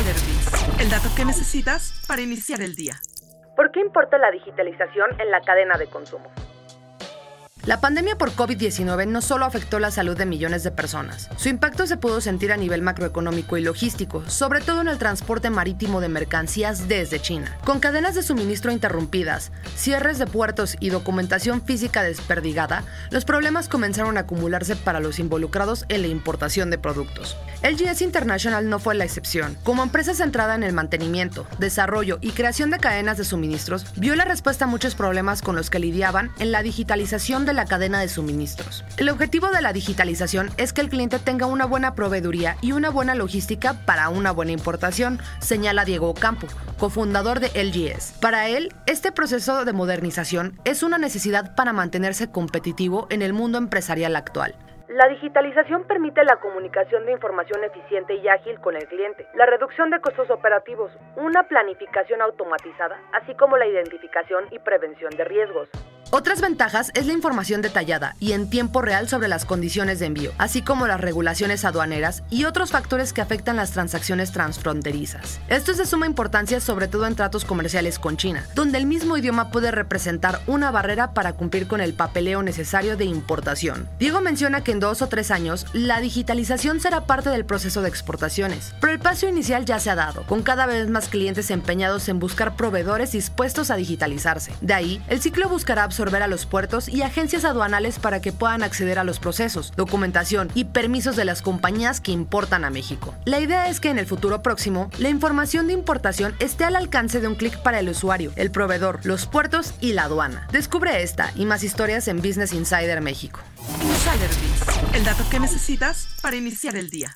El dato que necesitas para iniciar el día. ¿Por qué importa la digitalización en la cadena de consumo? La pandemia por COVID-19 no solo afectó la salud de millones de personas. Su impacto se pudo sentir a nivel macroeconómico y logístico, sobre todo en el transporte marítimo de mercancías desde China. Con cadenas de suministro interrumpidas, cierres de puertos y documentación física desperdigada, los problemas comenzaron a acumularse para los involucrados en la importación de productos. LGS International no fue la excepción. Como empresa centrada en el mantenimiento, desarrollo y creación de cadenas de suministros, vio la respuesta a muchos problemas con los que lidiaban en la digitalización de la cadena de suministros. El objetivo de la digitalización es que el cliente tenga una buena proveeduría y una buena logística para una buena importación, señala Diego Campo, cofundador de LGS. Para él, este proceso de modernización es una necesidad para mantenerse competitivo en el mundo empresarial actual. La digitalización permite la comunicación de información eficiente y ágil con el cliente, la reducción de costos operativos, una planificación automatizada, así como la identificación y prevención de riesgos. Otras ventajas es la información detallada y en tiempo real sobre las condiciones de envío, así como las regulaciones aduaneras y otros factores que afectan las transacciones transfronterizas. Esto es de suma importancia sobre todo en tratos comerciales con China, donde el mismo idioma puede representar una barrera para cumplir con el papeleo necesario de importación. Diego menciona que en dos o tres años la digitalización será parte del proceso de exportaciones, pero el paso inicial ya se ha dado, con cada vez más clientes empeñados en buscar proveedores dispuestos a digitalizarse. De ahí, el ciclo buscará a los puertos y agencias aduanales para que puedan acceder a los procesos, documentación y permisos de las compañías que importan a México. La idea es que en el futuro próximo, la información de importación esté al alcance de un clic para el usuario, el proveedor, los puertos y la aduana. Descubre esta y más historias en Business Insider México. El dato que necesitas para iniciar el día.